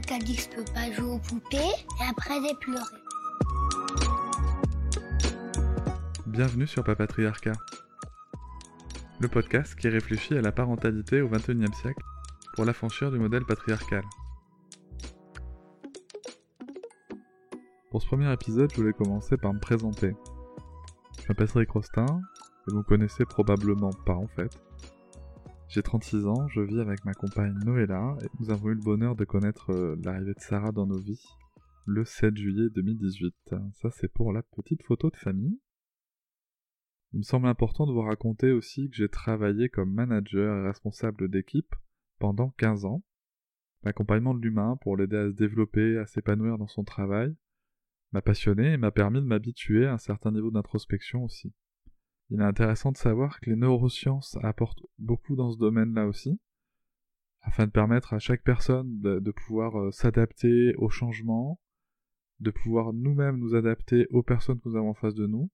Que je peux pas jouer aux poupées et après j'ai pleuré. Bienvenue sur Papatriarcat, le podcast qui réfléchit à la parentalité au XXIe siècle pour l'affranchir du modèle patriarcal. Pour ce premier épisode, je voulais commencer par me présenter. Je m'appelle Patrick Rostin, et vous connaissez probablement pas en fait. J'ai 36 ans, je vis avec ma compagne Noëlla et nous avons eu le bonheur de connaître euh, l'arrivée de Sarah dans nos vies le 7 juillet 2018. Ça c'est pour la petite photo de famille. Il me semble important de vous raconter aussi que j'ai travaillé comme manager et responsable d'équipe pendant 15 ans. L'accompagnement de l'humain pour l'aider à se développer, à s'épanouir dans son travail, m'a passionné et m'a permis de m'habituer à un certain niveau d'introspection aussi. Il est intéressant de savoir que les neurosciences apportent beaucoup dans ce domaine-là aussi, afin de permettre à chaque personne de, pouvoir euh, s'adapter aux changements, de pouvoir nous-mêmes nous adapter aux personnes que nous avons en face de nous.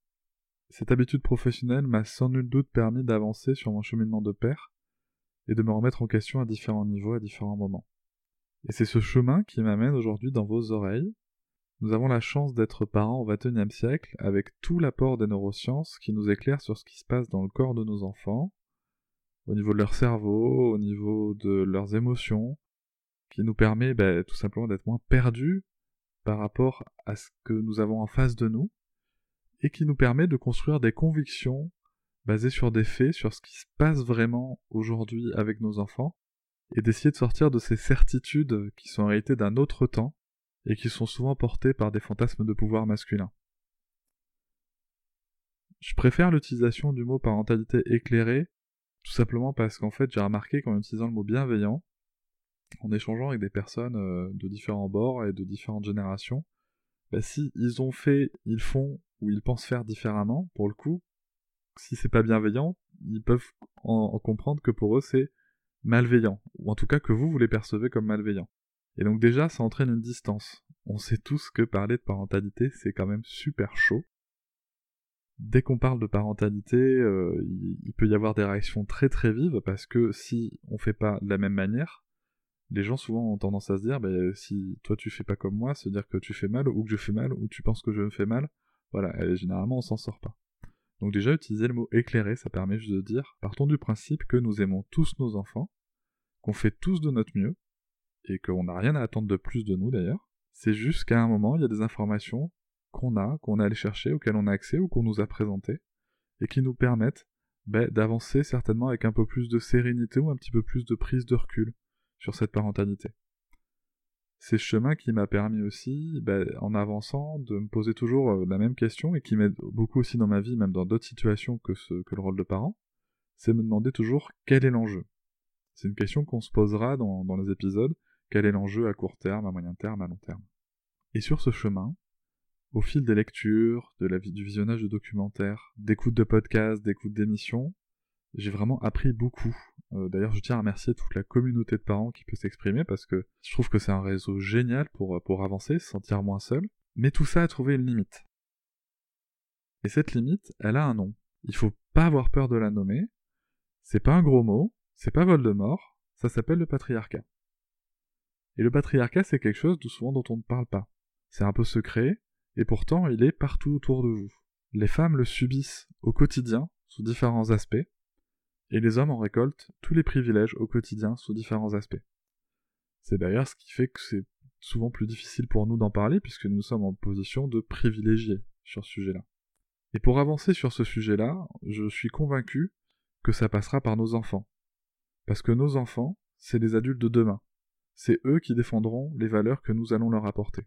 Cette habitude professionnelle m'a sans nul doute permis d'avancer sur mon cheminement de père et de me remettre en question à différents niveaux, à différents moments. Et c'est ce chemin qui m'amène aujourd'hui dans vos oreilles, nous avons la chance d'être parents au XXIe siècle avec tout l'apport des neurosciences qui nous éclaire sur ce qui se passe dans le corps de nos enfants, au niveau de leur cerveau, au niveau de leurs émotions, qui nous permet bah, tout simplement d'être moins perdus par rapport à ce que nous avons en face de nous, et qui nous permet de construire des convictions basées sur des faits, sur ce qui se passe vraiment aujourd'hui avec nos enfants, et d'essayer de sortir de ces certitudes qui sont héritées d'un autre temps, et qui sont souvent portés par des fantasmes de pouvoir masculin. Je préfère l'utilisation du mot parentalité éclairée, tout simplement parce qu'en fait j'ai remarqué qu'en utilisant le mot bienveillant, en échangeant avec des personnes euh, de différents bords et de différentes générations, bah si ils ont fait, ils font ou ils pensent faire différemment, pour le coup, si c'est pas bienveillant, ils peuvent en comprendre que pour eux c'est malveillant, ou en tout cas que vous vous les percevez comme malveillants. Et donc déjà, ça entraîne une distance. On sait tous que parler de parentalité, c'est quand même super chaud. Dès qu'on parle de parentalité, euh, il, peut y avoir des réactions très très vives parce que si on fait pas de la même manière, les gens souvent ont tendance à se dire, bah, si toi tu fais pas comme moi, se dire que tu fais mal ou que je fais mal ou tu penses que je me fais mal, voilà, et généralement on s'en sort pas. Donc déjà utiliser le mot éclairé, ça permet juste de dire, partons du principe que nous aimons tous nos enfants, qu'on fait tous de notre mieux, et qu'on n'a rien à attendre de plus de nous d'ailleurs. C'est juste qu'à un moment, il y a des informations qu'on a, qu'on est allé chercher, auxquelles on a accès ou qu'on nous a présentées, et qui nous permettent ben, d'avancer certainement avec un peu plus de sérénité ou un petit peu plus de prise de recul sur cette parentalité. C'est ce chemin qui m'a permis aussi, ben, en avançant, de me poser toujours euh, la même question et qui m'aide beaucoup aussi dans ma vie, même dans d'autres situations que, ce, que le rôle de parent, c'est me demander toujours quel est l'enjeu. C'est une question qu'on se posera dans, dans les épisodes, quel est l'enjeu à court terme, à moyen terme, à long terme Et sur ce chemin, au fil des lectures, du visionnage de documentaires, d'écoute de podcasts, d'écoute d'émissions, j'ai vraiment appris beaucoup. Euh, d'ailleurs, je tiens à remercier toute la communauté de parents qui peut s'exprimer parce que je trouve que c'est un réseau génial pour, pour avancer, se sentir moins seul. Mais tout ça a trouvé une limite. Et cette limite, elle a un nom. Il faut pas avoir peur de la nommer. C'est pas un gros mot, c'est pas Voldemort, ça s'appelle le patriarcat. Et le patriarcat, c'est quelque chose souvent dont on ne parle pas. C'est un peu secret, et pourtant il est partout autour de vous. Les femmes le subissent au quotidien, sous différents aspects, et les hommes en récoltent tous les privilèges au quotidien sous différents aspects. C'est d'ailleurs ce qui fait que c'est souvent plus difficile pour nous d'en parler, puisque nous sommes en position de privilégier sur ce sujet-là. Et pour avancer sur ce sujet-là, je suis convaincu que ça passera par nos enfants. Parce que nos enfants, c'est les adultes de demain c'est eux qui défendront les valeurs que nous allons leur apporter.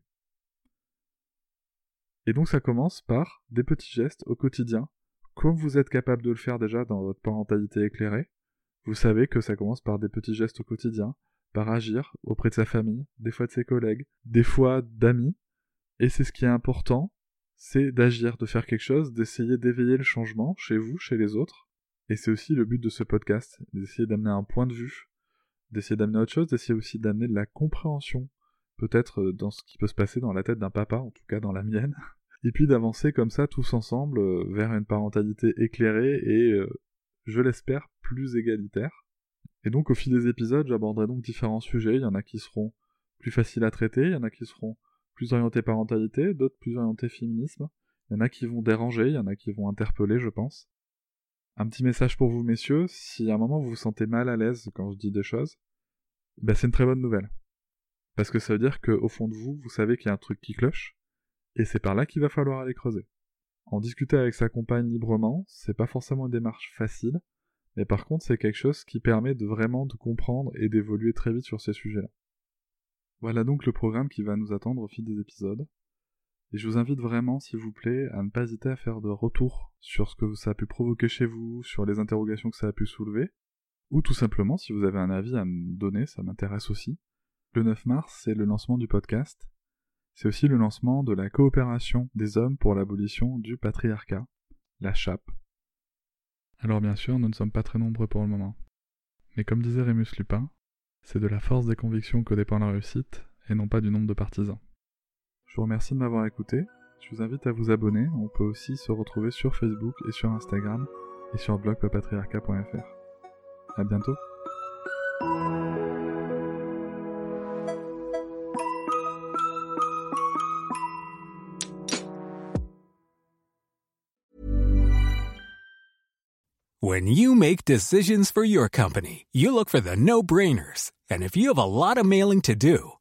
Et donc ça commence par des petits gestes au quotidien, comme vous êtes capable de le faire déjà dans votre parentalité éclairée. Vous savez que ça commence par des petits gestes au quotidien, par agir auprès de sa famille, des fois de ses collègues, des fois d'amis, Et c'est ce qui est important, c'est d'agir, de faire quelque chose, d'essayer d'éveiller le changement chez vous, chez les autres. Et c'est aussi le but de ce podcast, d'essayer d'amener un point de vue, d'essayer d'amener autre chose, d'essayer aussi d'amener de la compréhension, peut-être euh, dans ce qui peut se passer dans la tête d'un papa, en tout cas dans la mienne, et puis d'avancer comme ça tous ensemble euh, vers une parentalité éclairée et, euh, je l'espère, plus égalitaire. Et donc au fil des épisodes, j'aborderai donc différents sujets, il y en a qui seront plus faciles à traiter, il y en a qui seront plus orientés parentalité, d'autres plus orientés féminisme, il y en a qui vont déranger, il y en a qui vont interpeller, je pense. Un petit message pour vous, messieurs, si à un moment vous vous sentez mal à l'aise quand je dis des choses, bah c'est une très bonne nouvelle. Parce que ça veut dire qu'au fond de vous, vous savez qu'il y a un truc qui cloche, et c'est par là qu'il va falloir aller creuser. En discuter avec sa compagne librement, c'est pas forcément une démarche facile, mais par contre c'est quelque chose qui permet de vraiment de comprendre et d'évoluer très vite sur ces sujets-là. Voilà donc le programme qui va nous attendre au fil des épisodes. Et je vous invite vraiment, s'il vous plaît, à ne pas hésiter à faire de retours sur ce que ça a pu provoquer chez vous, sur les interrogations que ça a pu soulever, ou tout simplement, si vous avez un avis à me donner, ça m'intéresse aussi. Le 9 mars, c'est le lancement du podcast. C'est aussi le lancement de la coopération des hommes pour l'abolition du patriarcat, la CHAP. Alors bien sûr, nous ne sommes pas très nombreux pour le moment. Mais comme disait Rémus Lupin, c'est de la force des convictions que dépend la réussite, et non pas du nombre de partisans. Je vous remercie de m'avoir écouté, je vous invite à vous abonner, on peut aussi se retrouver sur Facebook et sur Instagram, et sur blogpapatriarca.fr. À bientôt When you make decisions for your company, you look for the no-brainers. And if you have a lot of mailing to do,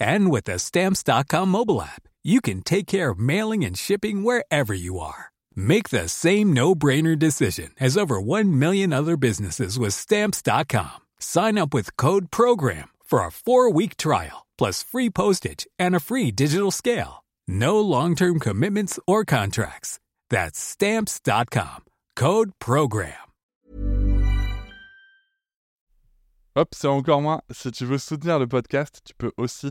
And with the stamps.com mobile app, you can take care of mailing and shipping wherever you are. Make the same no-brainer decision as over 1 million other businesses with stamps.com. Sign up with code program for a 4-week trial plus free postage and a free digital scale. No long-term commitments or contracts. That's stamps.com. Code Program. Hop, c'est encore moins. Si tu veux soutenir le podcast, tu peux aussi